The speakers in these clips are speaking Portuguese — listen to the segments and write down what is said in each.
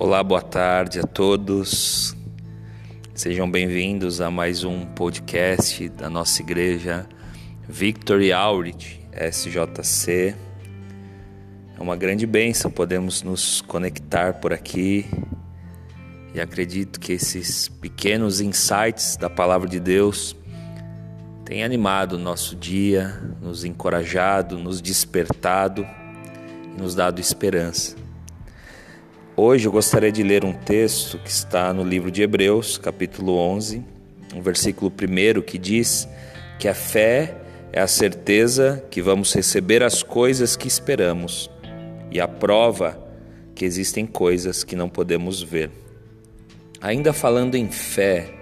Olá, boa tarde a todos. Sejam bem-vindos a mais um podcast da nossa igreja Victory Outreach SJC. É uma grande bênção podemos nos conectar por aqui e acredito que esses pequenos insights da palavra de Deus têm animado o nosso dia, nos encorajado, nos despertado e nos dado esperança. Hoje eu gostaria de ler um texto que está no livro de Hebreus, capítulo 11, um versículo 1 que diz que a fé é a certeza que vamos receber as coisas que esperamos e a prova que existem coisas que não podemos ver. Ainda falando em fé,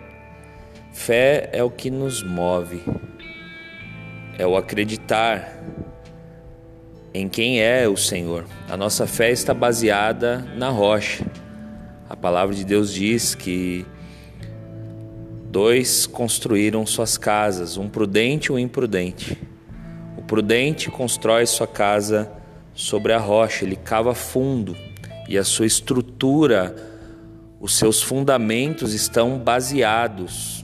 fé é o que nos move, é o acreditar em quem é o Senhor. A nossa fé está baseada na rocha. A palavra de Deus diz que dois construíram suas casas, um prudente e um imprudente. O prudente constrói sua casa sobre a rocha, ele cava fundo e a sua estrutura, os seus fundamentos estão baseados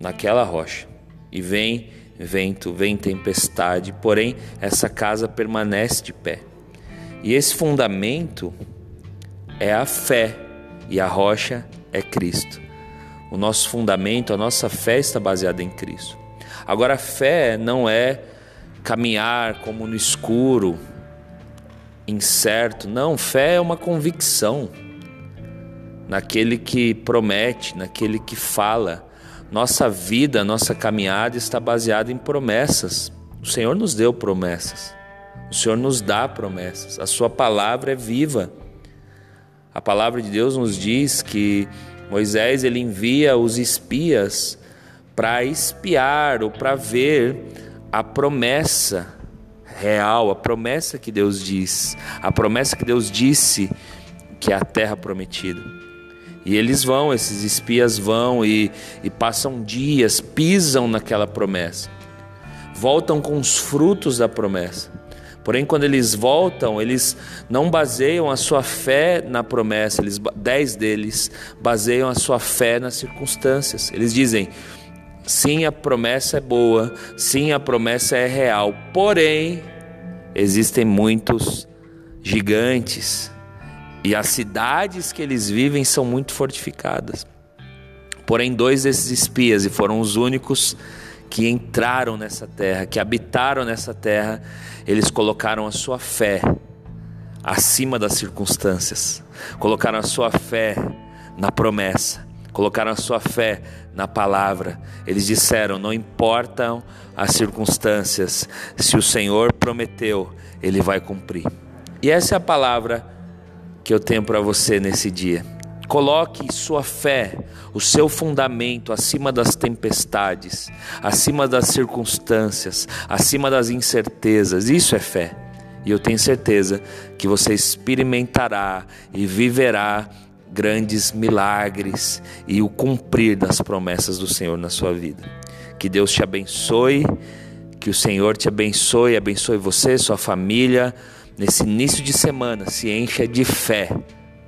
naquela rocha. E vem vento, vem tempestade, porém essa casa permanece de pé. E esse fundamento é a fé e a rocha é Cristo. O nosso fundamento, a nossa fé está baseada em Cristo. Agora, a fé não é caminhar como no escuro, incerto. Não, fé é uma convicção naquele que promete, naquele que fala nossa vida, nossa caminhada está baseada em promessas. O Senhor nos deu promessas. O Senhor nos dá promessas. A Sua palavra é viva. A palavra de Deus nos diz que Moisés ele envia os espias para espiar ou para ver a promessa real, a promessa que Deus diz, a promessa que Deus disse que é a terra prometida. E eles vão, esses espias vão e, e passam dias, pisam naquela promessa, voltam com os frutos da promessa. Porém, quando eles voltam, eles não baseiam a sua fé na promessa, eles, dez deles baseiam a sua fé nas circunstâncias. Eles dizem: sim, a promessa é boa, sim, a promessa é real, porém, existem muitos gigantes, e as cidades que eles vivem são muito fortificadas. Porém, dois desses espias, e foram os únicos que entraram nessa terra, que habitaram nessa terra, eles colocaram a sua fé acima das circunstâncias, colocaram a sua fé na promessa, colocaram a sua fé na palavra. Eles disseram: não importam as circunstâncias, se o Senhor prometeu, ele vai cumprir. E essa é a palavra que eu tenho para você nesse dia. Coloque sua fé, o seu fundamento acima das tempestades, acima das circunstâncias, acima das incertezas. Isso é fé. E eu tenho certeza que você experimentará e viverá grandes milagres e o cumprir das promessas do Senhor na sua vida. Que Deus te abençoe, que o Senhor te abençoe, abençoe você, sua família nesse início de semana, se encha de fé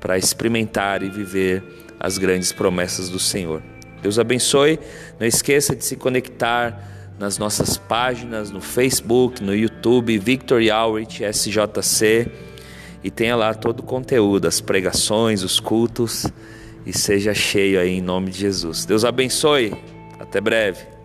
para experimentar e viver as grandes promessas do Senhor. Deus abençoe. Não esqueça de se conectar nas nossas páginas no Facebook, no YouTube, Victory Outreach SJC e tenha lá todo o conteúdo, as pregações, os cultos e seja cheio aí em nome de Jesus. Deus abençoe. Até breve.